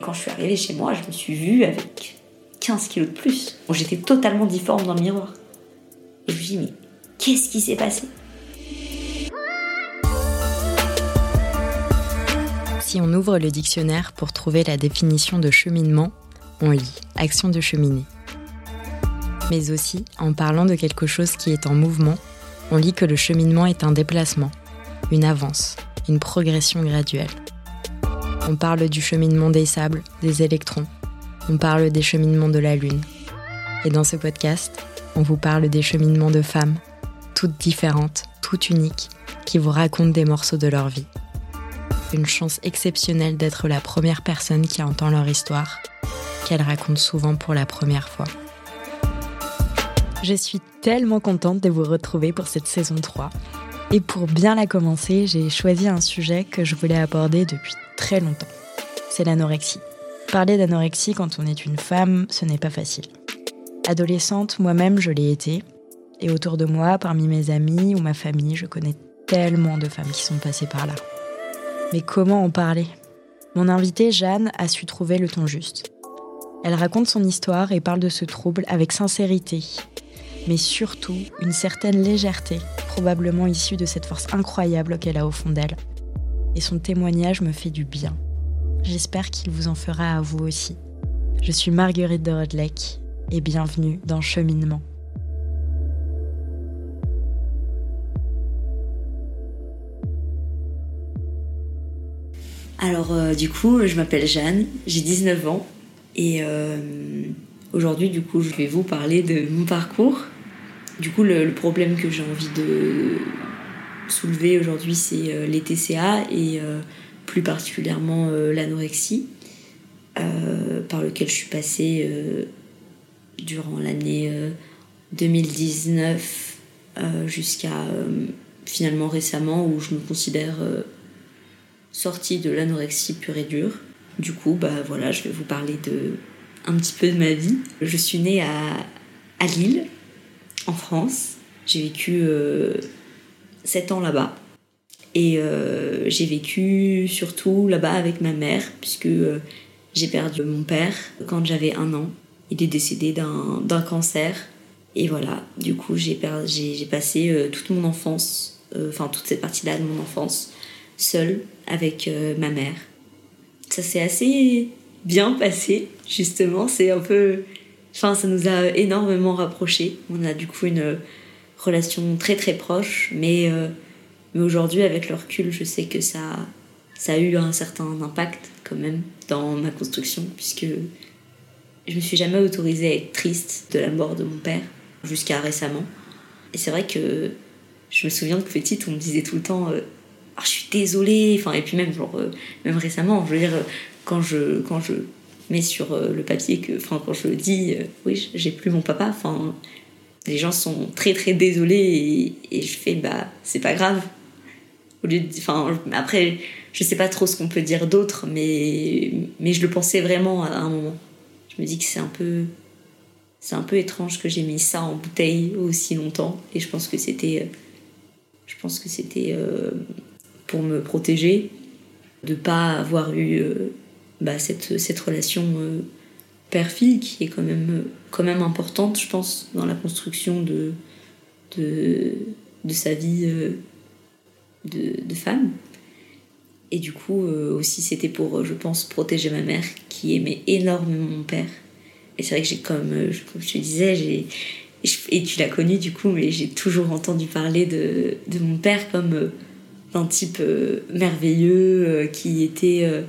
Quand je suis arrivée chez moi, je me suis vue avec 15 kilos de plus. J'étais totalement difforme dans le miroir. Et je me dis, mais qu'est-ce qui s'est passé? Si on ouvre le dictionnaire pour trouver la définition de cheminement, on lit action de cheminer. Mais aussi, en parlant de quelque chose qui est en mouvement, on lit que le cheminement est un déplacement, une avance, une progression graduelle. On parle du cheminement des sables, des électrons. On parle des cheminements de la Lune. Et dans ce podcast, on vous parle des cheminements de femmes, toutes différentes, toutes uniques, qui vous racontent des morceaux de leur vie. Une chance exceptionnelle d'être la première personne qui entend leur histoire, qu'elles racontent souvent pour la première fois. Je suis tellement contente de vous retrouver pour cette saison 3. Et pour bien la commencer, j'ai choisi un sujet que je voulais aborder depuis très longtemps. C'est l'anorexie. Parler d'anorexie quand on est une femme, ce n'est pas facile. Adolescente, moi-même, je l'ai été. Et autour de moi, parmi mes amis ou ma famille, je connais tellement de femmes qui sont passées par là. Mais comment en parler? Mon invitée, Jeanne, a su trouver le ton juste. Elle raconte son histoire et parle de ce trouble avec sincérité, mais surtout une certaine légèreté, probablement issue de cette force incroyable qu'elle a au fond d'elle. Et son témoignage me fait du bien. J'espère qu'il vous en fera à vous aussi. Je suis Marguerite de Rodleck et bienvenue dans Cheminement. Alors euh, du coup, je m'appelle Jeanne, j'ai 19 ans et euh, aujourd'hui du coup, je vais vous parler de mon parcours du coup, le, problème que j'ai envie de soulever aujourd'hui, c'est euh, les TCA et euh, plus particulièrement euh, l'anorexie, par lequel je suis passée durant l'année 2019 jusqu'à finalement récemment où je me considère sortie de l'anorexie pure et dure. Du coup, bah voilà, je vais vous parler de un petit peu de ma vie. Je suis née à, à Lille, en France. J'ai vécu euh, 7 ans là-bas. Et euh, j'ai vécu surtout là-bas avec ma mère, puisque euh, j'ai perdu mon père quand j'avais un an. Il est décédé d'un cancer. Et voilà, du coup, j'ai passé euh, toute mon enfance, enfin toute cette partie-là de mon enfance, seule avec ma mère. Ça s'est assez bien passé, justement. C'est un peu Enfin, ça nous a énormément rapprochés. On a du coup une relation très très proche, mais, euh, mais aujourd'hui, avec le recul, je sais que ça, ça a eu un certain impact quand même dans ma construction, puisque je me suis jamais autorisée à être triste de la mort de mon père, jusqu'à récemment. Et c'est vrai que je me souviens que petite, on me disait tout le temps euh, ah, Je suis désolée. Enfin, et puis même, genre, euh, même récemment, je veux dire, quand je, quand je mais sur euh, le papier que, enfin, quand je dis, euh, oui, j'ai plus mon papa, enfin, les gens sont très très désolés et, je fais, bah, c'est pas grave. Au lieu de, enfin, après, je sais pas trop ce qu'on peut dire d'autre, mais, mais je le pensais vraiment à un moment. Je me dis que c'est un peu, c'est un peu étrange que j'ai mis ça en bouteille aussi longtemps et je pense que c'était, je pense que c'était pour me protéger de pas avoir eu bah, cette, cette relation euh, père-fille qui est quand même, euh, quand même importante, je pense, dans la construction de, de, de sa vie euh, de, femme. Et du coup, aussi, c'était pour, je pense, protéger ma mère qui aimait énormément mon père. Et c'est vrai que j'ai, comme, je te disais, j'ai, et tu l'as connu du coup, mais j'ai toujours entendu parler de, de mon père comme un type merveilleux qui était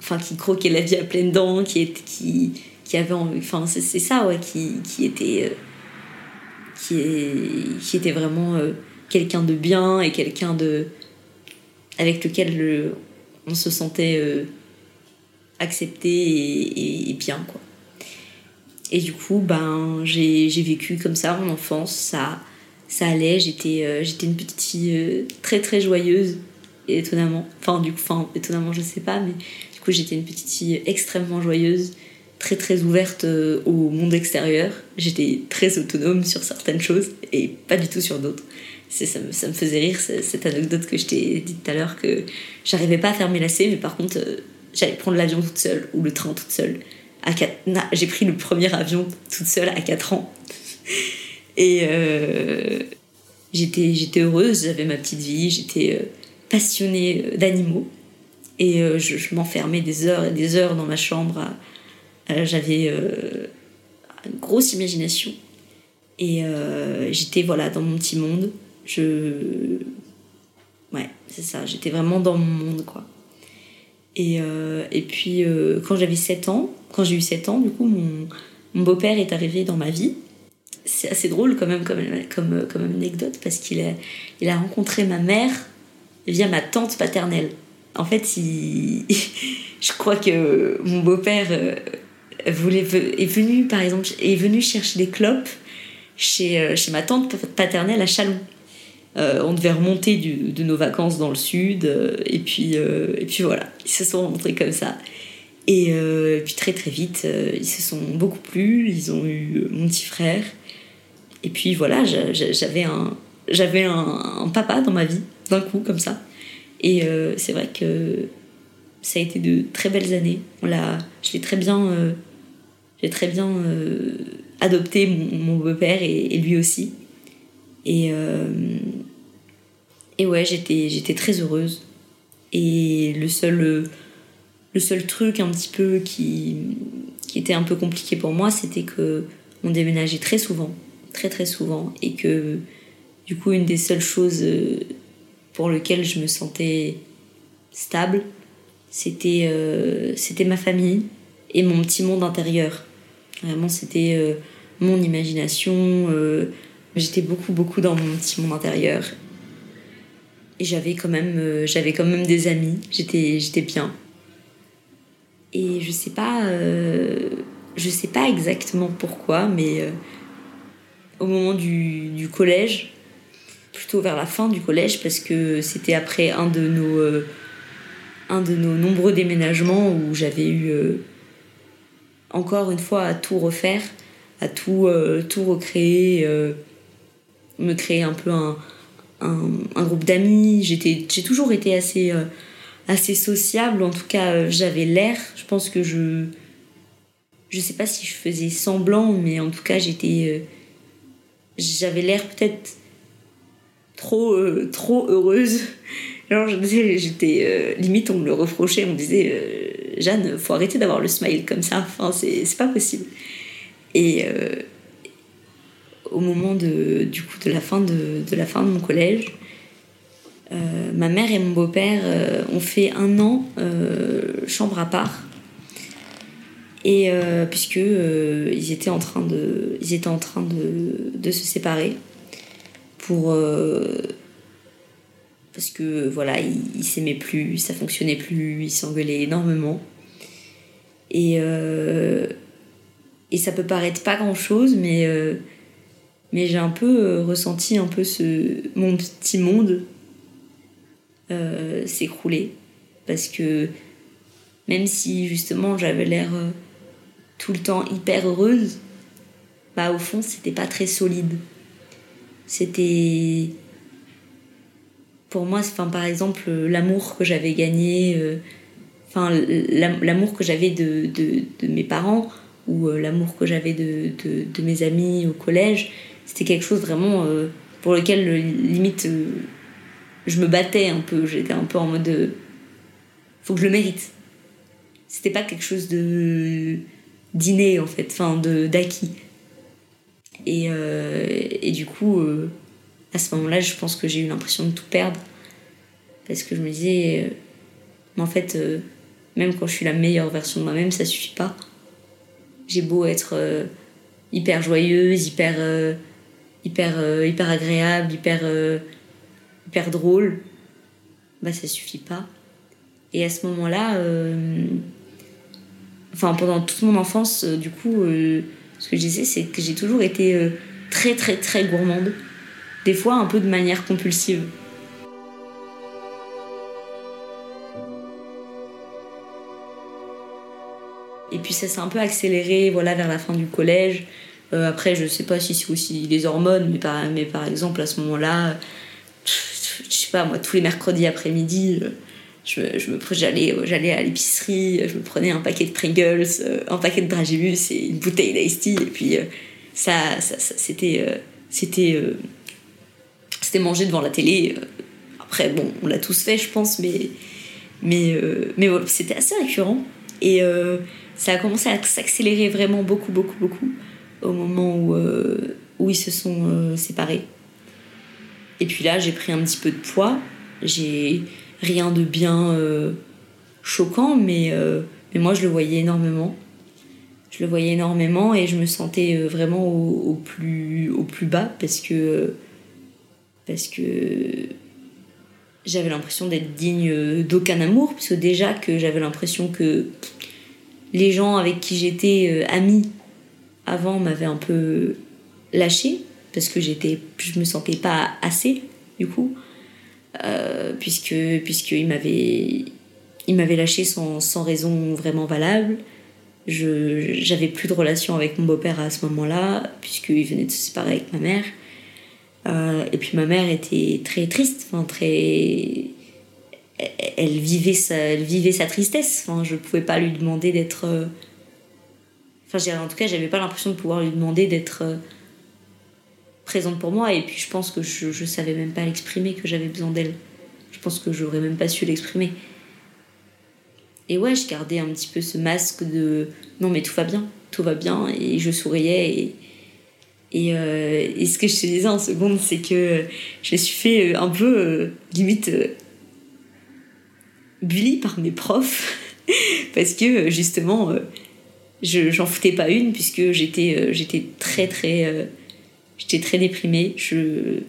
enfin qui croquait la vie à pleines dents, qui est, qui qui avait enfin c'est ça ouais qui, qui était euh, qui, est, qui était vraiment euh, quelqu'un de bien et quelqu'un de avec lequel on se sentait euh, accepté et, et, bien quoi. Et du coup ben j'ai vécu comme ça mon enfance ça ça allait j'étais j'étais une petite fille très très joyeuse étonnamment. Enfin du coup enfin étonnamment je sais pas mais j'étais une petite fille extrêmement joyeuse, très très ouverte euh, au monde extérieur. J'étais très autonome sur certaines choses et pas du tout sur d'autres. ça me, ça me faisait rire cette anecdote que je t'ai dit tout à l'heure que j'arrivais pas à faire mes lacets, mais par contre, j'allais prendre l'avion toute seule ou le train toute seule. J'ai pris le premier avion toute seule à 4 ans. Et euh, j'étais heureuse, j'avais ma petite vie, j'étais euh, passionnée euh, d'animaux. Et je, m'enfermais des heures et des heures dans ma chambre. J'avais une grosse imagination. Et j'étais voilà, dans mon petit monde. Je. Ouais, c'est ça, j'étais vraiment dans mon monde, quoi. Et, et puis, quand j'avais 7 ans, quand j'ai eu 7 ans, du coup, mon, mon beau-père est arrivé dans ma vie c'est assez drôle quand même comme, comme, comme anecdote parce qu'il a, il a rencontré ma mère via ma tante paternelle. En fait, je crois que mon beau-père euh, est venu, par exemple, est venu chercher des clopes chez, euh, chez ma tante paternelle à Chalon. Euh, on devait remonter de nos vacances dans le sud, et, puis, et puis voilà, ils se sont rencontrés comme ça. Et, puis très très vite, ils se sont beaucoup plu, ils ont eu mon petit frère, et puis voilà, j'avais un, j'avais un, papa dans ma vie, d'un coup, comme ça. Et euh, c'est vrai que ça a été de très belles années. On l'a, je l'ai très bien, euh, j'ai très bien euh, adopté mon, beau-père et, lui aussi. Et, et ouais, j'étais, j'étais très heureuse. Et le seul, le seul truc un petit peu qui, qui était un peu compliqué pour moi, c'était que on déménageait très souvent très très souvent et que du coup une des seules choses pour lesquelles je me sentais stable c'était euh, c'était ma famille et mon petit monde intérieur. Vraiment c'était euh, mon imagination j'étais beaucoup beaucoup dans mon petit monde intérieur. Et j'avais quand même j'avais quand même des amis j'étais bien. Et je sais pas je sais pas exactement pourquoi mais au moment du, collège, plutôt vers la fin du collège, parce que c'était après un de nos, euh, un de nos nombreux déménagements où j'avais eu euh, encore une fois à tout refaire, à tout, euh, tout recréer, me créer un peu un, un, groupe d'amis. J'ai toujours été assez, assez sociable, en tout cas j'avais l'air. Je pense que je. Je sais pas si je faisais semblant, mais en tout cas j'étais j'avais l'air peut-être trop, euh, trop heureuse. J'étais euh, limite, on me le reprochait, on me disait euh, Jeanne, faut arrêter d'avoir le smile comme ça, enfin, c'est pas possible. Et au moment de, du coup, de, la fin de, de la fin de mon collège, ma mère et mon beau-père ont fait un an chambre à part et puisque étaient en train de ils étaient en train de, de se séparer pour euh, parce que voilà ils, s'aimaient plus ça fonctionnait plus ils s'engueulaient énormément et et ça peut paraître pas grand chose mais mais j'ai un peu ressenti un peu ce mon petit monde s'écrouler parce que même si justement j'avais l'air tout le temps hyper heureuse, bah au fond c'était pas très solide. C'était pour moi, enfin par exemple l'amour que j'avais gagné, euh, l'amour que j'avais de, de, de, mes parents ou euh, l'amour que j'avais de, de, mes amis au collège, c'était quelque chose vraiment euh, pour lequel limite je me battais un peu. J'étais un peu en mode faut que je le mérite. C'était pas quelque chose de dîner en fait, enfin d'acquis. Et, euh, et du coup, euh, à ce moment-là, je pense que j'ai eu l'impression de tout perdre. Parce que je me disais, euh, mais en fait, même quand je suis la meilleure version de moi-même, ça suffit pas. J'ai beau être hyper joyeuse, hyper, hyper, hyper agréable, hyper, hyper drôle, bah ça suffit pas. Et à ce moment-là, enfin pendant toute mon enfance, du coup, ce que je disais, c'est que j'ai toujours été euh, très très très gourmande, des fois un peu de manière compulsive. Et puis ça s'est un peu accéléré voilà, vers la fin du collège, après, je sais pas si c'est aussi les hormones, mais par, mais par exemple, à ce moment-là, je sais pas, moi, tous les mercredis après-midi, je, je me j'allais à l'épicerie je me prenais un paquet de Pringles un paquet de Dragibus et une bouteille d'Ice et puis ça, ça, c'était c'était c'était manger devant la télé après bon on l'a tous fait je pense mais mais mais c'était assez récurrent. Et ça a commencé à s'accélérer vraiment beaucoup beaucoup beaucoup au moment où où ils se sont séparés. Et puis là j'ai pris un petit peu de poids. J'ai rien de bien euh, choquant, mais, euh, mais moi je le voyais énormément. Je le voyais énormément et je me sentais euh, vraiment au, plus, au plus bas parce que, parce que j'avais l'impression d'être digne d'aucun amour, parce que déjà que j'avais l'impression que les gens avec qui j'étais amie avant m'avaient un peu lâché parce que j'étais je me sentais pas assez du coup euh, puisqu'il m'avait il m'avait lâché sans, sans, raison vraiment valable. Je j'avais plus de relation avec mon beau-père à ce moment-là puisqu'il venait de se séparer avec ma mère. Euh, et puis ma mère était très triste, enfin très elle vivait sa, vivait sa tristesse. Enfin, je pouvais pas lui demander d'être. Euh, enfin, en tout cas, j'avais pas l'impression de pouvoir lui demander d'être présente pour moi et puis je pense que je, je savais même pas l'exprimer que j'avais besoin d'elle. Je pense que j'aurais même pas su l'exprimer. Et ouais, je gardais un petit peu ce masque de non mais tout va bien, tout va bien et je souriais et et, euh, ce que je te disais en seconde c'est que je me suis fait euh, un peu euh, limite bully par mes profs parce que justement je j'en foutais pas une puisque j'étais j'étais très très J'étais très déprimée. Je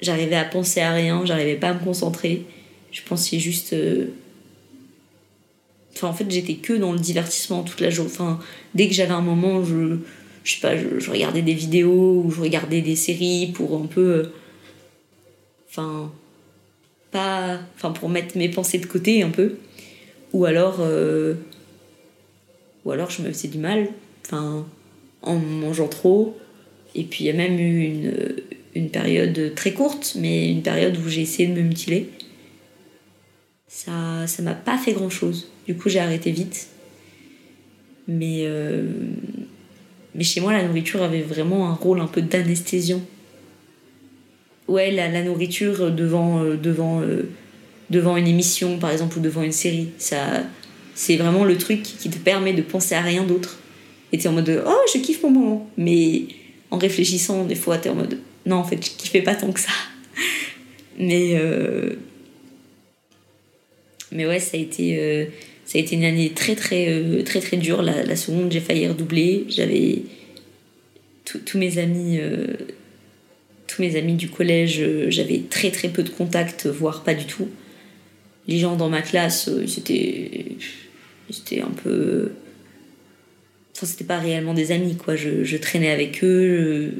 j'arrivais à penser à rien, j'arrivais pas à me concentrer. Je pensais juste. Euh, enfin, en fait, j'étais que dans le divertissement toute la journée. Enfin, dès que j'avais un moment, je, je sais pas, je, regardais des vidéos ou je regardais des séries pour un peu. Euh, enfin, pas. Enfin, pour mettre mes pensées de côté un peu. Ou alors. Euh, ou alors, je me faisais du mal. Enfin, en mangeant trop et puis il y a même eu une, une période très courte, mais une période où j'ai essayé de me mutiler. Ça ça m'a pas fait grand chose. Du coup, j'ai arrêté vite. Mais, euh, mais chez moi, la nourriture avait vraiment un rôle un peu d'anesthésiant. Ouais, la, la, nourriture devant, euh, devant, euh, devant une émission, par exemple, ou devant une série, ça, c'est vraiment le truc qui te permet de penser à rien d'autre. Et t'es en mode oh, je kiffe mon moment. Mais en réfléchissant, des fois, t'es en mode non, en fait, je kiffais pas tant que ça. Mais, euh, mais ouais, ça a été, euh, ça a été une année très, très, euh, très, très dure. La, seconde, j'ai failli redoubler. J'avais tous mes amis. tous mes amis du collège, j'avais très très peu de contacts, voire pas du tout. Les gens dans ma classe, c'était c'était un peu c'était pas réellement des amis, quoi. Je, traînais avec eux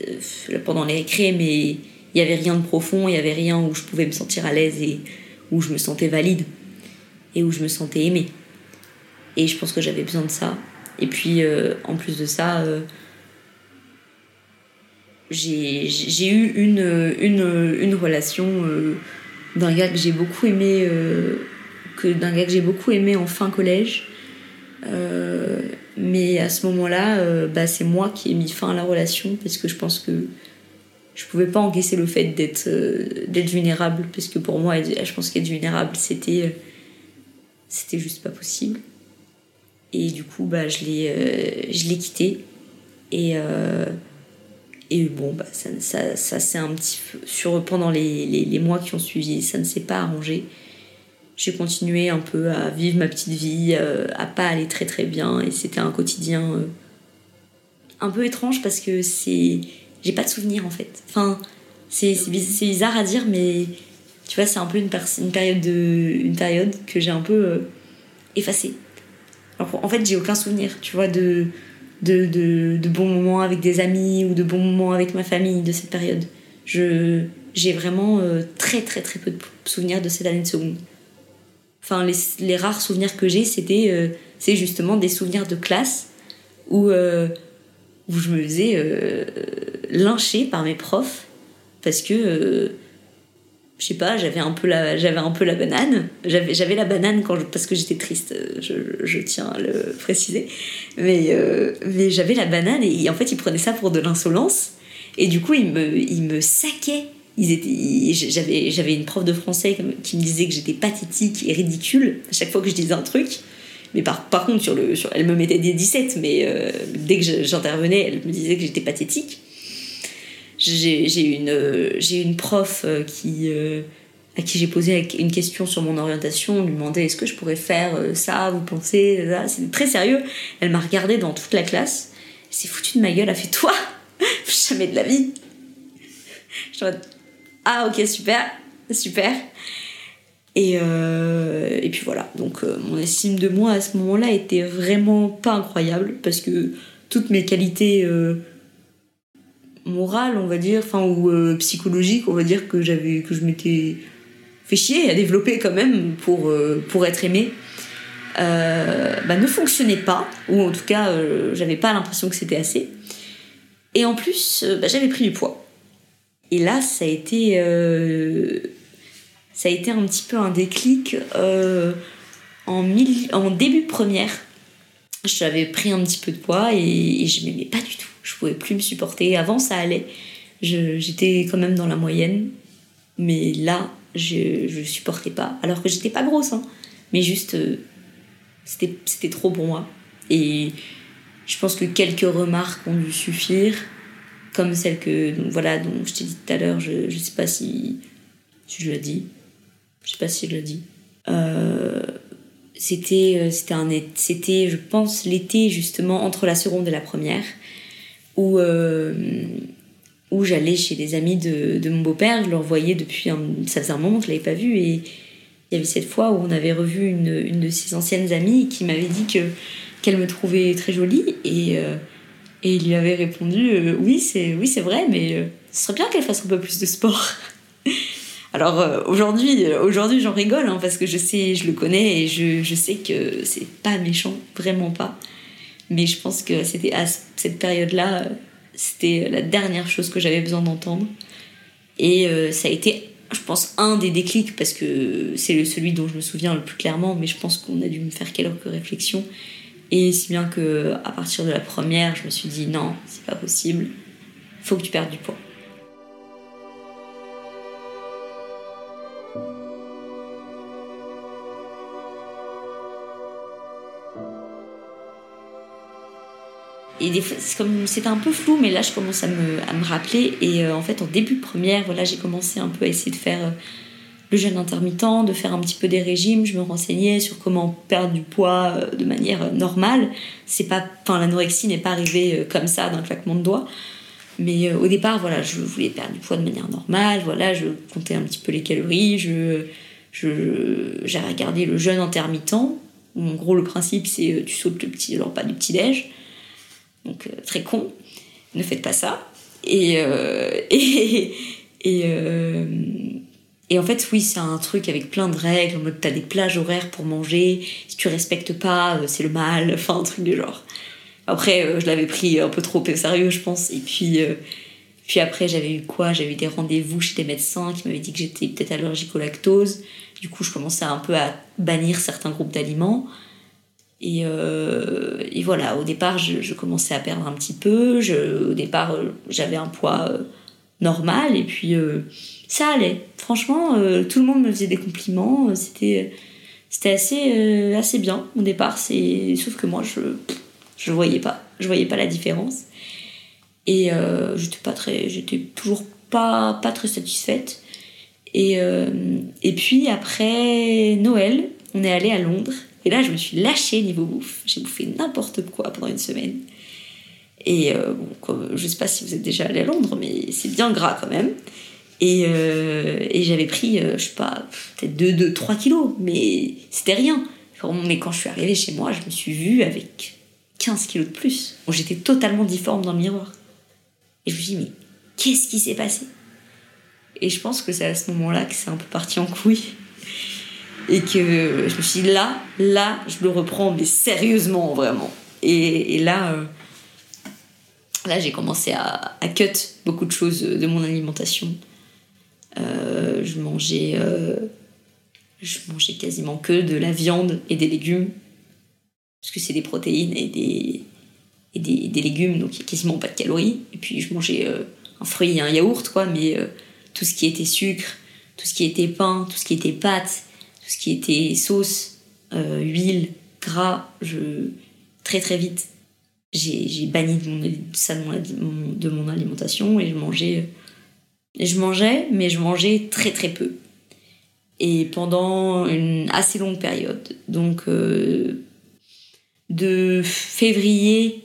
euh, pendant les récrés, mais il y avait rien de profond, il y avait rien où je pouvais me sentir à l'aise et où je me sentais valide et où je me sentais aimée. Et je pense que j'avais besoin de ça. Et puis, euh, en plus de ça, euh, j'ai eu une, une, une relation d'un gars que j'ai beaucoup aimé, que d'un gars que j'ai beaucoup aimé en fin collège. Mais à ce moment-là, euh, bah, c'est moi qui ai mis fin à la relation parce que je pense que je pouvais pas encaisser le fait d'être euh, d'être vulnérable parce que pour moi, je pense qu'être vulnérable, c'était euh, c'était juste pas possible. Et du coup, bah, je l'ai je l'ai quitté et et bon, bah, ça, ça, c'est un petit peu. Sur, pendant les, les, mois qui ont suivi, ça ne s'est pas arrangé j'ai continué un peu à vivre ma petite vie, euh, à pas aller très très bien et c'était un quotidien euh, un peu étrange parce que c'est j'ai pas de souvenirs en fait. Enfin, c'est bizarre à dire mais tu vois, c'est un peu une, période de une période que j'ai un peu euh, effacée. Alors, en fait, j'ai aucun souvenir, tu vois, de, de, de, de, bons moments avec des amis ou de bons moments avec ma famille de cette période. J'ai vraiment très très très peu de souvenirs de cette année de seconde. Enfin, les, rares souvenirs que j'ai, c'était euh, c'est justement des souvenirs de classe où, euh, où je me faisais euh, lyncher par mes profs parce que je sais pas j'avais un peu la j'avais un peu la banane. J'avais j'avais la banane quand parce que j'étais triste je, je, tiens à le préciser. Mais mais j'avais la banane et en fait ils prenaient ça pour de l'insolence. Et du coup ils me ils me saquaient j'avais j'avais une prof de français qui me disait que j'étais pathétique et ridicule à chaque fois que je disais un truc. Mais par, contre, sur le, sur, elle me mettait des 17, mais euh, dès que j'intervenais, elle me disait que j'étais pathétique. J'ai une, j'ai une prof euh, qui, euh, à qui j'ai posé une question sur mon orientation, lui demandait est-ce que je pourrais faire ça, vous pensez C'était très sérieux. Elle m'a regardé dans toute la classe, s'est foutue de ma gueule, elle a fait Toi? Jamais de la vie Ah, ok, super, super. Et, euh, puis voilà, donc euh, mon estime de moi à ce moment-là était vraiment pas incroyable parce que toutes mes qualités euh, morales, on va dire, enfin ou psychologiques, on va dire que je m'étais fait chier à développer quand même pour, pour être aimée, bah, ne fonctionnaient pas, ou en tout cas j'avais pas l'impression que c'était assez. Et en plus, bah, j'avais pris du poids. Et là, ça a été ça a été un petit peu un déclic euh, en, en début première. J'avais pris un petit peu de poids et, je m'aimais pas du tout. Je pouvais plus me supporter. Avant, ça allait. J'étais quand même dans la moyenne. Mais là, je, je supportais pas. Alors que j'étais pas grosse, hein. Mais juste, euh, c'était trop pour moi. Et je pense que quelques remarques ont dû suffire. Comme celle que, voilà, dont je t'ai dit tout à l'heure. Je, je sais pas si, si je l'ai dit je sais pas si je le dis. Euh, c'était, euh, c'était, un, c'était, je pense, l'été justement entre la seconde et la première, où, euh, où j'allais chez des amis de, de mon beau-père. Je le voyais depuis un, ça faisait un moment que je l'avais pas vu et il y avait cette fois où on avait revu une, une de ses anciennes amies qui m'avait dit que qu'elle me trouvait très jolie et et il lui avait répondu oui c'est oui vrai mais ce serait bien qu'elle fasse un peu plus de sport alors euh, aujourd'hui, euh, aujourd'hui j'en rigole hein, parce que je sais, je le connais et je, je sais que c'est pas méchant, vraiment pas. Mais je pense que c'était à cette période-là, euh, c'était la dernière chose que j'avais besoin d'entendre. Et ça a été, je pense, un des déclics parce que c'est celui dont je me souviens le plus clairement, mais je pense qu'on a dû me faire quelques réflexions. Et si bien que à partir de la première, je me suis dit non, c'est pas possible, faut que tu perdes du poids. et des fois, c'était un peu flou, mais là je commence à me, rappeler. Et euh, en fait, en début de première, voilà, j'ai commencé un peu à essayer de faire euh, le jeûne intermittent, de faire un petit peu des régimes. Je me renseignais sur comment perdre du poids euh, de manière normale. C'est pas, enfin, l'anorexie n'est pas arrivée comme ça d'un claquement de doigts. Mais au départ, voilà, je voulais perdre du poids de manière normale. Voilà, je comptais un petit peu les calories. Je, je, j'ai regardé le jeûne intermittent. en gros, le principe, c'est tu sautes le petit, alors pas du petit déj donc euh, très con, ne faites pas ça. Et, euh, et, et, euh, et, en fait, oui, c'est un truc avec plein de règles, en mode t'as des plages horaires pour manger, si tu respectes pas, c'est le mal, enfin un truc du genre. Après, je l'avais pris un peu trop au sérieux, je pense. Et puis, puis après, j'avais eu quoi? J'avais eu des rendez-vous chez des médecins qui m'avaient dit que j'étais peut-être allergique au lactose. Du coup, je commençais un peu à bannir certains groupes d'aliments. Et, euh, et, voilà, au départ, je, commençais à perdre un petit peu. Je, au départ, euh, j'avais un poids euh, normal et puis ça allait. Franchement, tout le monde me faisait des compliments. C'était, c'était assez, assez bien au départ. C'est, sauf que moi, je je voyais pas. Je voyais pas la différence. Et j'étais pas très, j'étais toujours pas, pas très satisfaite. Et, et puis après Noël, on est allé à Londres et là, je me suis lâchée niveau bouffe. J'ai bouffé n'importe quoi pendant une semaine. Et euh, comme, je sais pas si vous êtes déjà allé à Londres, mais c'est bien gras quand même. Et, euh, et j'avais pris, euh, je sais pas, peut-être 2, 2, 3 kilos, mais c'était rien. Mais quand je suis arrivée chez moi, je me suis vue avec 15 kilos de plus. Bon, J'étais totalement difforme dans le miroir. Et je me suis dit, mais qu'est-ce qui s'est passé? Et je pense que c'est à ce moment-là que c'est un peu parti en couille et que je me suis dit là, là, je le reprends, mais sérieusement, vraiment. Et, là, euh, Là, j'ai commencé à, à, cut beaucoup de choses de mon alimentation. Euh, je mangeais, euh, je mangeais quasiment que de la viande et des légumes parce que c'est des protéines et des, et des, légumes, donc il n'y a quasiment pas de calories. Et puis je mangeais euh, un fruit et un yaourt, quoi, mais tout ce qui était sucre, tout ce qui était pain, tout ce qui était pâtes, tout ce qui était sauce, huile, gras, je... très très vite, j'ai banni de mon, ça de mon, alimentation et je mangeais je mangeais, mais je mangeais très très peu. Et pendant une assez longue période. Donc, euh, de février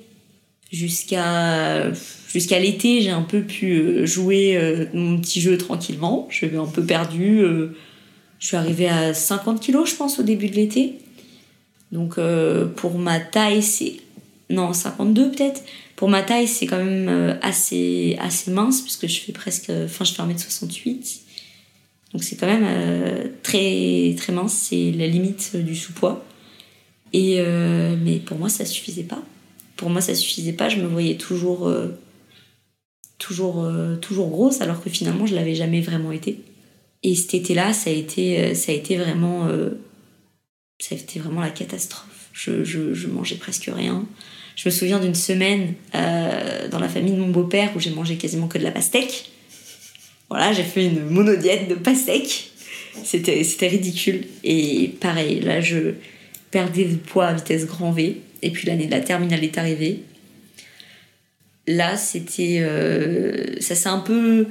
jusqu'à jusqu'à l'été, j'ai un peu pu euh, jouer euh, mon petit jeu tranquillement. Je suis un peu perdu. je suis arrivée à 50 kilos, je pense, au début de l'été. Donc, pour ma taille, c'est. Non, 52 peut-être. Pour ma taille, c'est quand même euh, assez, assez mince, puisque je fais presque. Enfin, je fais 1m68. Donc c'est quand même euh, très, très mince, c'est la limite du sous-poids. Et, euh, mais pour moi, ça suffisait pas. Pour moi, ça suffisait pas, je me voyais toujours, toujours, toujours grosse, alors que finalement, je l'avais jamais vraiment été. Et cet été-là, ça a été, ça a été vraiment. ça a été vraiment la catastrophe. Je, je mangeais presque rien. Je me souviens d'une semaine euh, dans la famille de mon beau-père où j'ai mangé quasiment que de la pastèque. Voilà, j'ai fait une monodiète de pastèque. C'était, c'était ridicule. Et pareil, là, je perdais de poids à vitesse grand V. Et puis l'année de la terminale est arrivée. Là, c'était. Euh, ça s'est un peu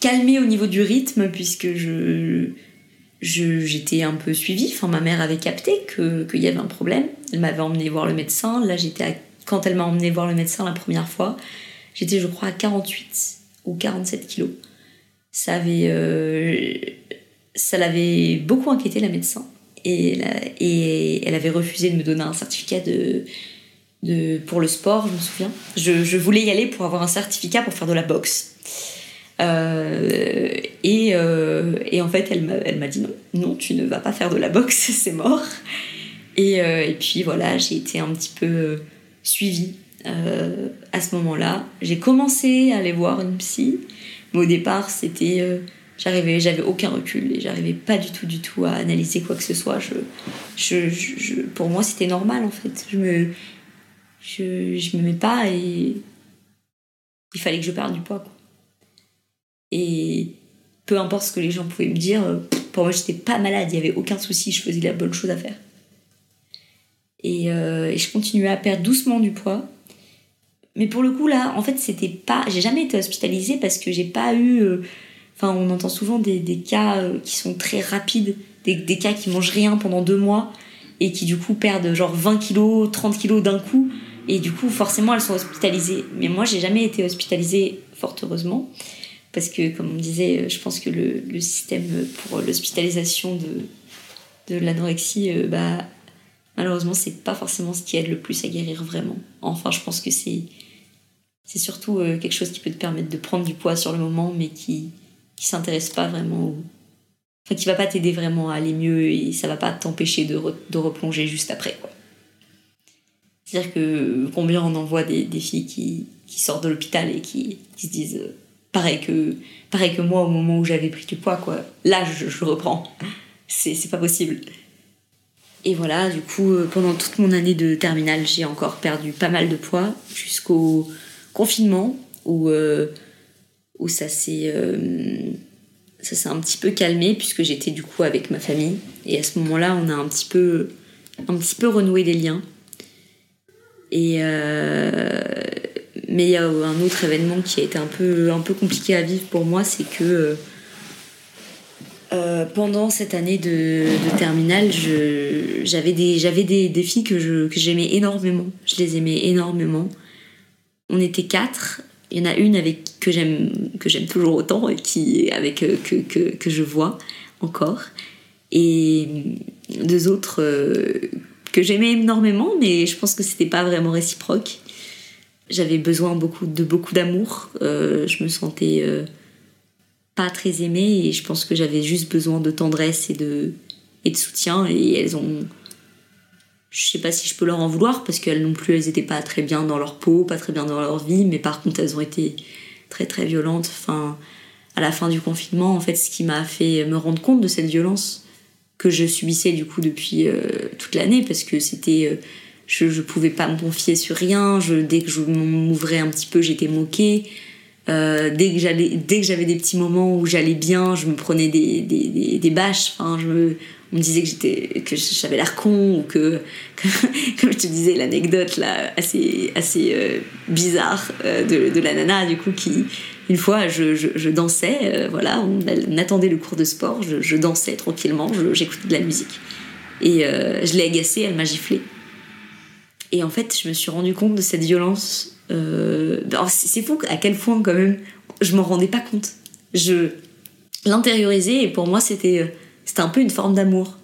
calmé au niveau du rythme, puisque je. j'étais un peu suivie. Enfin, ma mère avait capté qu'il y avait un problème. Elle m'avait emmené voir le médecin. Là, j'étais à quand elle m'a emmené voir le médecin la première fois, j'étais, je crois, à 48 ou 47 kilos. Ça avait. Euh, ça l'avait beaucoup inquiété, la médecin. Et, et elle avait refusé de me donner un certificat de, de, pour le sport, je me souviens. Je, je, voulais y aller pour avoir un certificat pour faire de la boxe. Euh, et, euh, et, en fait, elle m'a, dit non, non, tu ne vas pas faire de la boxe, c'est mort. Et, et, puis voilà, j'ai été un petit peu suivi euh, à ce moment-là. J'ai commencé à aller voir une psy, mais au départ, c'était. Euh, j'arrivais, j'avais aucun recul et j'arrivais pas du tout, du tout à analyser quoi que ce soit. Je, je, je pour moi, c'était normal en fait. Je me. Je, je me mets pas et. Il fallait que je perde du poids, quoi. Et peu importe ce que les gens pouvaient me dire, pour moi, j'étais pas malade, il y avait aucun souci, je faisais la bonne chose à faire. Euh, et, je continuais à perdre doucement du poids. Mais pour le coup, là, en fait, c'était pas. J'ai jamais été hospitalisée parce que j'ai pas eu. Euh, enfin, on entend souvent des, des cas euh, qui sont très rapides, des, des, cas qui mangent rien pendant deux mois et qui du coup perdent genre 20 kilos, 30 kilos d'un coup. Et du coup, forcément, elles sont hospitalisées. Mais moi, j'ai jamais été hospitalisée, fort heureusement. Parce que, comme on disait, je pense que le, le système pour l'hospitalisation de, de l'anorexie bah, malheureusement, c'est pas forcément ce qui aide le plus à guérir vraiment. Enfin, je pense que c'est c'est surtout euh, quelque chose qui peut te permettre de prendre du poids sur le moment, mais qui qui s'intéresse pas vraiment. Enfin, qui va pas t'aider vraiment à aller mieux et ça va pas t'empêcher de, de replonger juste après. C'est-à-dire que combien on en voit des, des filles qui, qui, sortent de l'hôpital et qui, qui, se disent euh, pareil, que, pareil que moi au moment où j'avais pris du poids, quoi. Là, je, je reprends. C'est pas possible. Et voilà, du coup, euh, pendant toute mon année de terminale, j'ai encore perdu pas mal de poids jusqu'au confinement où, euh, où ça s'est euh, ça s'est un petit peu calmé puisque j'étais du coup avec ma famille et à ce moment-là, on a un petit peu un petit peu renoué les liens. Et mais il y a un autre événement qui a été un peu un peu compliqué à vivre pour moi, c'est que euh, pendant cette année de, de terminale, j'avais des, filles que, j'aimais énormément. Je les aimais énormément. On était quatre. Il y en a une avec que j'aime toujours autant et qui avec euh, que, je vois encore et deux autres euh, que j'aimais énormément mais je pense que c'était pas vraiment réciproque j'avais besoin de beaucoup d'amour je me sentais pas très aimée et je pense que j'avais juste besoin de tendresse et de, et de soutien et elles ont je sais pas si je peux leur en vouloir parce qu'elles non plus elles étaient pas très bien dans leur peau pas très bien dans leur vie mais par contre elles ont été très très violentes. Enfin à la fin du confinement en fait ce qui m'a fait me rendre compte de cette violence que je subissais du coup depuis euh, toute l'année parce que c'était euh, je, je pouvais pas me confier sur rien. Je, dès que je m'ouvrais un petit peu j'étais moquée euh, dès que j'avais des petits moments où j'allais bien je me prenais des, des, des, bâches. Je on me disait que j'avais l'air con ou que, comme je te disais l'anecdote là assez assez euh, bizarre euh, de, la nana du coup qui une fois je, je, dansais voilà on, on, attendait le cours de sport je, je dansais tranquillement j'écoutais de la musique. Et je l'ai agacée elle m'a giflé et en fait je me suis rendu compte de cette violence c'est fou à quel point quand même je m'en rendais pas compte je l'intériorisais et pour moi c'était c'était un peu une forme d'amour.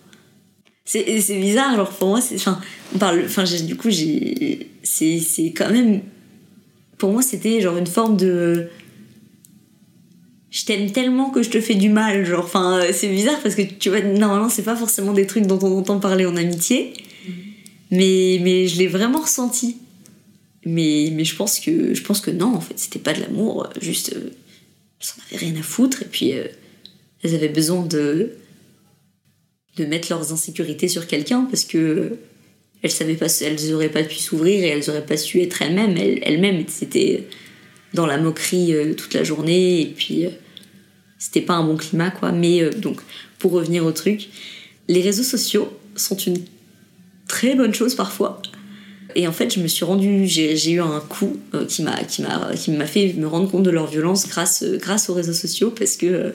C'est bizarre, genre pour moi, c'est. Enfin, on parle. Enfin, du coup, j'ai. C'est quand même. Pour moi, c'était genre une forme de. Je t'aime tellement que je te fais du mal, genre. Enfin, c'est bizarre parce que tu vois, normalement, c'est pas forcément des trucs dont on entend parler en amitié. Mais, mais je l'ai vraiment ressenti. Mais, je pense que non, en fait, c'était pas de l'amour, juste. Euh, ça n'avait rien à foutre, et puis. Euh, elles avaient besoin de mettre leurs insécurités sur quelqu'un parce que elles savaient pas elles auraient pas pu s'ouvrir et elles auraient pas su être elles-mêmes elles-mêmes c'était dans la moquerie euh, toute la journée et puis euh, c'était pas un bon climat quoi mais euh, donc pour revenir au truc les réseaux sociaux sont une très bonne chose parfois et en fait je me suis rendue j'ai eu un coup qui m'a qui m'a qui m'a fait me rendre compte de leur violence grâce grâce aux réseaux sociaux parce que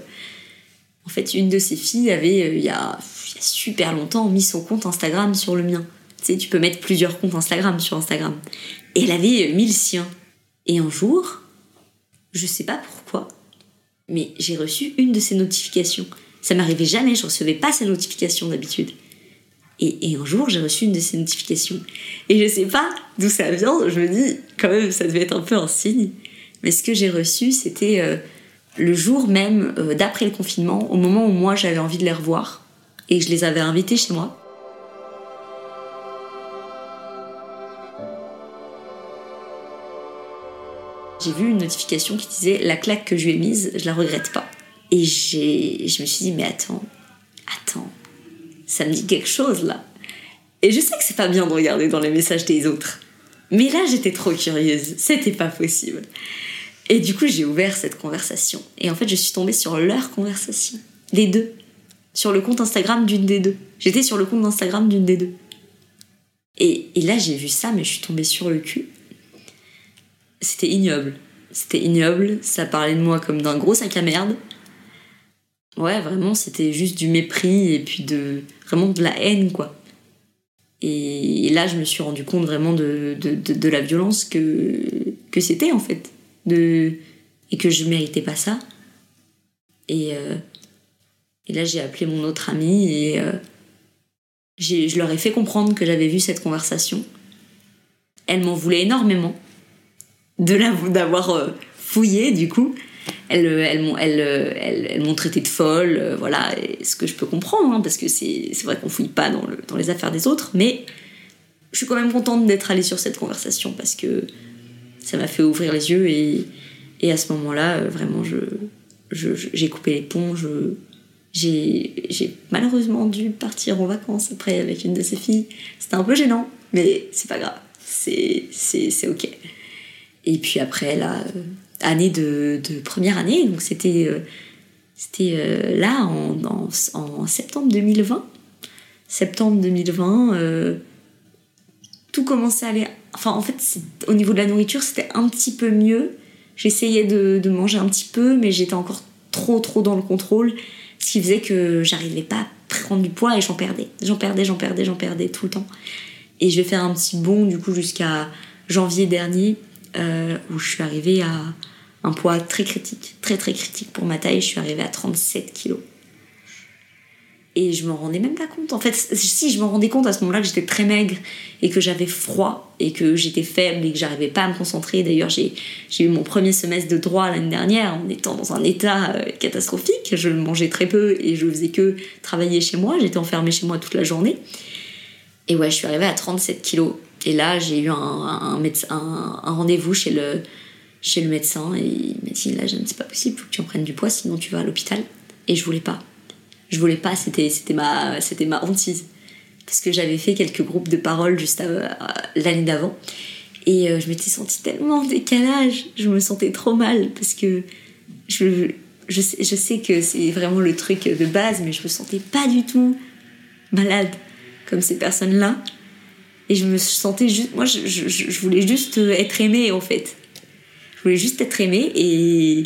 en fait une de ces filles avait il y a super longtemps mis son compte Instagram sur le mien. Tu sais, tu peux mettre plusieurs comptes Instagram sur Instagram. Et elle avait mis le sien. Et un jour, je sais pas pourquoi, mais j'ai reçu une de ses notifications. Ça m'arrivait jamais, je recevais pas ces notifications d'habitude. Et, un jour, j'ai reçu une de ces notifications. Et je sais pas d'où ça vient, je me dis, quand même, ça devait être un peu un signe. Mais ce que j'ai reçu, c'était euh, le jour même euh, d'après le confinement, au moment où moi j'avais envie de les revoir et je les avais invités chez moi. J'ai vu une notification qui disait la claque que je lui ai mise, je la regrette pas. Et je me suis dit mais attends, attends, ça me dit quelque chose là. Et je sais que c'est pas bien de regarder dans les messages des autres. Mais là j'étais trop curieuse, c'était pas possible. Et du coup j'ai ouvert cette conversation. Et en fait je suis tombée sur leur conversation, les deux sur le compte Instagram d'une des deux. J'étais sur le compte Instagram d'une des deux. Et, et là, j'ai vu ça, mais je suis tombée sur le cul. C'était ignoble. C'était ignoble. Ça parlait de moi comme d'un gros sac à merde. Ouais, vraiment, c'était juste du mépris et puis de vraiment de la haine, quoi. Et, là, je me suis rendu compte vraiment de, de, de, la violence que, que c'était, en fait. De, et que je méritais pas ça. Et, euh, et là, j'ai appelé mon autre ami et euh, je leur ai fait comprendre que j'avais vu cette conversation. Elle m'en voulait énormément de d'avoir euh, fouillé, du coup. Elles, euh, m'ont elles, elles, traité de folle, voilà, ce que je peux comprendre, hein, parce que c'est vrai qu'on fouille pas dans, le, dans les affaires des autres, mais je suis quand même contente d'être allée sur cette conversation parce que ça m'a fait ouvrir les yeux et, à ce moment-là, vraiment, j'ai coupé les ponts, j'ai malheureusement dû partir en vacances après avec une de ces filles. C'était un peu gênant, mais c'est pas grave. C'est ok. Et puis après, euh, année de, première année, donc c'était euh, c'était euh, là en, en, septembre 2020. Septembre 2020, tout commençait à aller. Enfin, en fait, au niveau de la nourriture, c'était un petit peu mieux. J'essayais de, de manger un petit peu, mais j'étais encore trop, trop dans le contrôle ce qui faisait que j'arrivais pas à prendre du poids et j'en perdais. J'en perdais, j'en perdais, j'en perdais tout le temps. Et je vais faire un petit bond du coup jusqu'à janvier dernier euh, où je suis arrivée à un poids très critique, très très critique pour ma taille. Je suis arrivée à 37 kilos. Et je m'en rendais même pas compte. En fait, si je me rendais compte à ce moment-là que j'étais très maigre et que j'avais froid et que j'étais faible et que j'arrivais pas à me concentrer. D'ailleurs, j'ai eu mon premier semestre de droit l'année dernière en étant dans un état euh, catastrophique. Je mangeais très peu et je faisais que travailler chez moi. J'étais enfermée chez moi toute la journée. Et ouais, je suis arrivée à 37 kilos. Et là, j'ai eu un, rendez-vous chez le, chez le médecin et il m'a dit là, c'est pas possible, faut que tu en prennes du poids, sinon tu vas à l'hôpital. Et je voulais pas. Je voulais pas, c'était, ma, c'était ma hantise. Parce que j'avais fait quelques groupes de parole juste l'année d'avant. Et euh, je m'étais sentie tellement en décalage, je me sentais trop mal parce que je, je, sais, je sais que c'est vraiment le truc de base, mais je me sentais pas du tout malade comme ces personnes-là. Et je me sentais juste. Moi, je, je, je, voulais juste être aimée, en fait. Je voulais juste être aimée et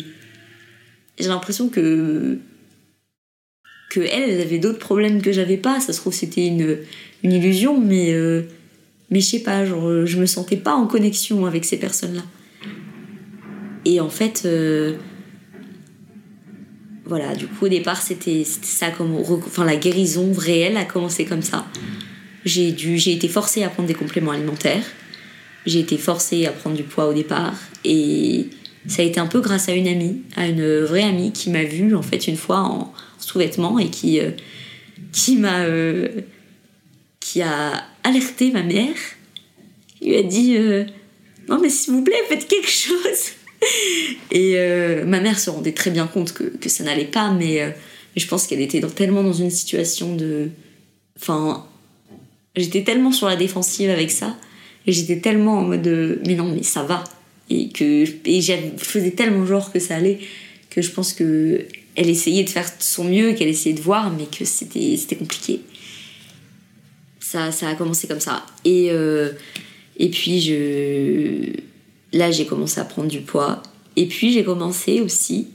j'ai l'impression que. que elle, elle d'autres problèmes que j'avais pas. Ça se trouve, c'était une, une illusion, mais. Euh, mais je sais pas, genre, je me sentais pas en connexion avec ces personnes-là. Et en fait. Euh, voilà, du coup, au départ, c'était ça comme. Enfin, la guérison réelle a commencé comme ça. J'ai dû, j'ai été forcée à prendre des compléments alimentaires. J'ai été forcée à prendre du poids au départ. Et ça a été un peu grâce à une amie, à une vraie amie qui m'a vue, en fait, une fois en sous-vêtements et qui, euh, qui m'a. Euh, qui a alerté ma mère. Il lui a dit euh, Non, mais s'il vous plaît, faites quelque chose et ma mère se rendait très bien compte que, que ça n'allait pas, mais, je pense qu'elle était tellement dans une situation de. Enfin, j'étais tellement sur la défensive avec ça, et j'étais tellement en mode mais non, mais ça va. Et que et je faisais tellement genre que ça allait, que je pense que elle essayait de faire son mieux, qu'elle essayait de voir, mais que c'était compliqué. Ça, ça a commencé comme ça. Et, euh, et puis, je là, j'ai commencé à prendre du poids. Et puis, j'ai commencé aussi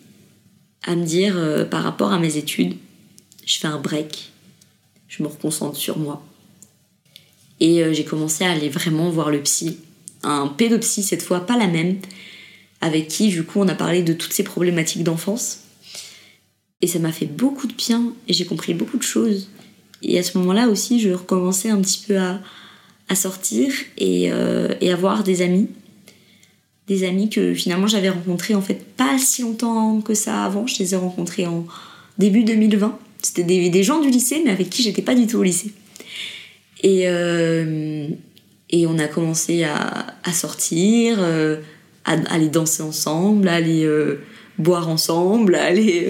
à me dire, euh, par rapport à mes études, je fais un break. Je me reconcentre sur moi. Et euh, j'ai commencé à aller vraiment voir le psy. Un pédopsie, cette fois, pas la même, avec qui, du coup, on a parlé de toutes ces problématiques d'enfance. Et ça m'a fait beaucoup de bien et j'ai compris beaucoup de choses. Et à ce moment-là aussi, je recommençais un petit peu à, sortir et, euh, et à voir des amis des amis que finalement j'avais rencontrés en fait pas si longtemps que ça avant. Je les ai rencontrés en début 2020. C'était des, gens du lycée, mais avec qui j'étais pas du tout au lycée. Et, euh, et on a commencé à, sortir, euh, à, aller danser ensemble, à aller euh, boire ensemble, à aller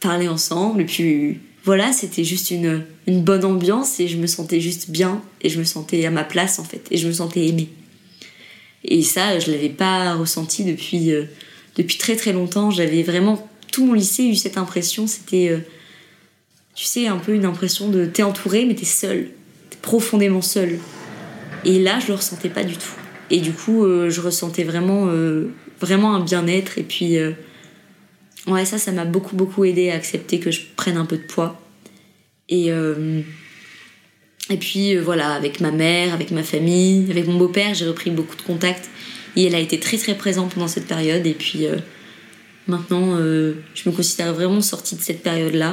parler ensemble. Et puis voilà, c'était juste une, une bonne ambiance et je me sentais juste bien et je me sentais à ma place en fait et je me sentais aimée. Et ça, je l'avais pas ressenti depuis, depuis très très longtemps. J'avais vraiment, tout mon lycée eu cette impression. C'était, tu sais, un peu une impression de t'es entouré, mais t'es seul. Profondément seul. Et là, je le ressentais pas du tout. Et du coup, euh, je ressentais vraiment, vraiment un bien-être. Et puis, ouais, ça, ça m'a beaucoup beaucoup aidé à accepter que je prenne un peu de poids. Et et puis euh, voilà, avec ma mère, avec ma famille, avec mon beau-père, j'ai repris beaucoup de contacts. Et elle a été très très présente pendant cette période. Et puis euh, maintenant, euh, je me considère vraiment sortie de cette période-là.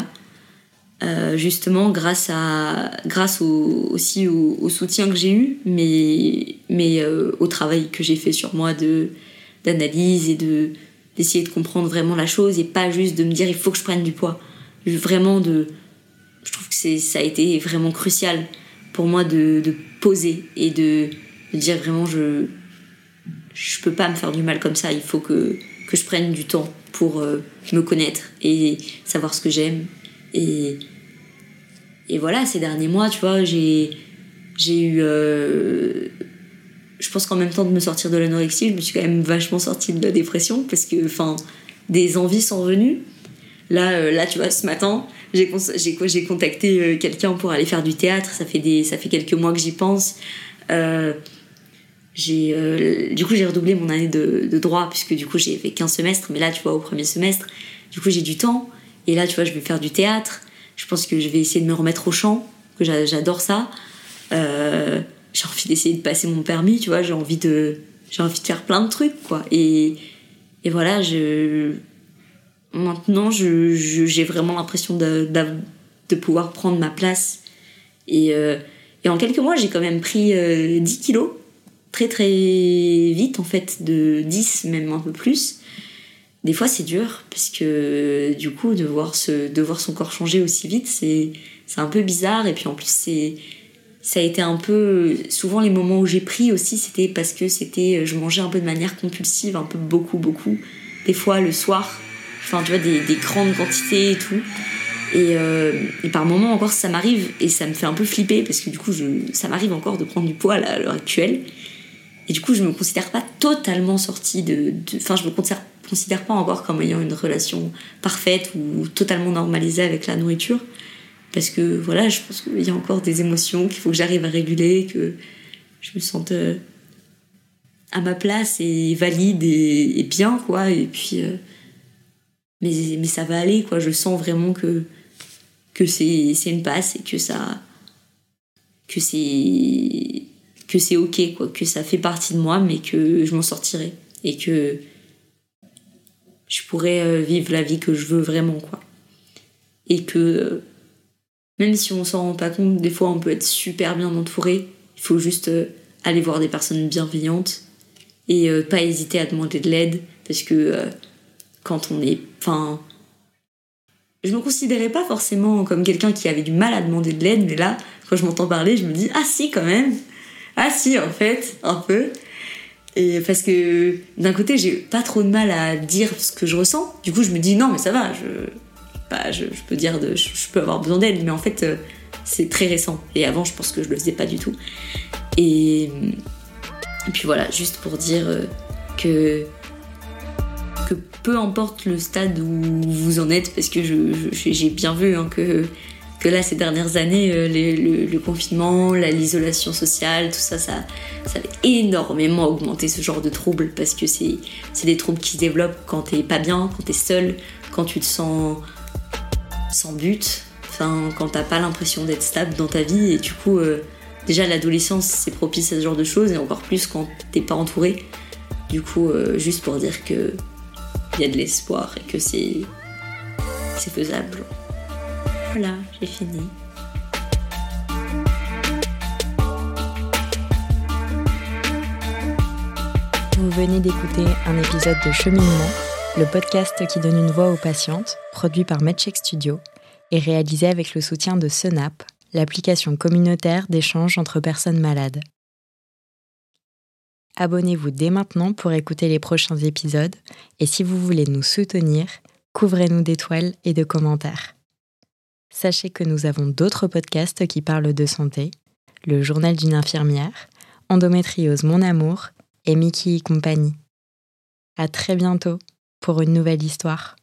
Justement grâce à grâce aussi au, soutien que j'ai eu mais mais au travail que j'ai fait sur moi de d'analyse et de d'essayer de comprendre vraiment la chose et pas juste de me dire il faut que je prenne du poids. Vraiment de je trouve que c'est ça a été vraiment crucial pour moi de, poser et de, dire vraiment je je peux pas me faire du mal comme ça. Il faut que, que je prenne du temps pour euh, me connaître et savoir ce que j'aime et et voilà ces derniers mois tu vois j'ai j'ai eu euh, je pense qu'en même temps de me sortir de l'anorexie je me suis quand même vachement sortie de la dépression parce que enfin des envies sont venues là euh, là tu vois ce matin j'ai contacté euh, quelqu'un pour aller faire du théâtre. Ça fait, des, ça fait quelques mois que j'y pense. J'ai du coup, j'ai redoublé mon année de, de, droit, puisque du coup, j'ai fait qu'un semestre. Mais là, tu vois, au premier semestre, du coup, j'ai du temps. Et là, tu vois, je vais faire du théâtre. Je pense que je vais essayer de me remettre au chant, que j'adore ça. j'ai envie d'essayer de passer mon permis, tu vois. J'ai envie de, j'ai envie de faire plein de trucs, quoi. Et, et voilà, je, Maintenant, j'ai vraiment l'impression de, de, pouvoir prendre ma place. Et, euh, et en quelques mois, j'ai quand même pris 10 euh, kilos. Très très vite, en fait, de 10, même un peu plus. Des fois, c'est dur, parce que du coup, de voir, ce, de voir son corps changer aussi vite, c'est un peu bizarre. Et puis en plus, c'est ça a été un peu souvent les moments où j'ai pris aussi c'était parce que c'était je mangeais un peu de manière compulsive un peu beaucoup beaucoup. Des fois le soir enfin tu vois des, des grandes quantités et tout. Et, euh, par moments encore ça m'arrive et ça me fait un peu flipper parce que du coup je, ça m'arrive encore de prendre du poids à l'heure actuelle. Et du coup je me considère pas totalement sortie de enfin je me considère, considère pas encore comme ayant une relation parfaite ou totalement normalisée avec la nourriture parce que voilà, je pense qu'il y a encore des émotions qu'il faut que j'arrive à réguler, que je me sente euh, à ma place et valide et, bien, quoi. Et puis, euh, mais, mais ça va aller, quoi. Je sens vraiment que, que c'est une passe et que ça. que c'est. que c'est ok, quoi. Que ça fait partie de moi, mais que je m'en sortirai. Et que je pourrais euh, vivre la vie que je veux vraiment, quoi. Et que même si on s'en rend pas compte, des fois on peut être super bien entouré. Il faut juste euh, aller voir des personnes bienveillantes et euh, pas hésiter à demander de l'aide parce que euh, quand on est. Enfin. Je me considérais pas forcément comme quelqu'un qui avait du mal à demander de l'aide, mais là, quand je m'entends parler, je me dis Ah si, quand même Ah si, en fait, un peu. Et parce que d'un côté, j'ai pas trop de mal à dire ce que je ressens. Du coup, je me dis non, mais ça va, je, bah, je, peux dire de, je, peux avoir besoin d'aide, mais en fait, euh, c'est très récent. Et avant, je pense que je le faisais pas du tout. Et, puis voilà, juste pour dire euh, que que peu importe le stade où vous en êtes, parce que j'ai bien vu hein, que que là, ces dernières années, euh, le, confinement, l'isolation sociale, tout ça, ça, ça a énormément augmenté ce genre de troubles parce que c'est des troubles qui se développent quand t'es pas bien, quand t'es seul, quand tu te sens sans but, enfin, quand t'as pas l'impression d'être stable dans ta vie. Et du coup, euh, déjà l'adolescence, c'est propice à ce genre de choses, et encore plus quand t'es pas entouré. Du coup, euh, juste pour dire que il y a de l'espoir et que c'est c'est faisable. Voilà, j'ai fini. Vous venez d'écouter un épisode de Cheminement le podcast qui donne une voix aux patientes, produit par MedCheck Studio et réalisé avec le soutien de Senap, l'application communautaire d'échange entre personnes malades. Abonnez-vous dès maintenant pour écouter les prochains épisodes et si vous voulez nous soutenir, couvrez-nous d'étoiles et de commentaires. Sachez que nous avons d'autres podcasts qui parlent de santé, le journal d'une infirmière, Endométriose Mon Amour et Mickey et compagnie. À très bientôt pour une nouvelle histoire.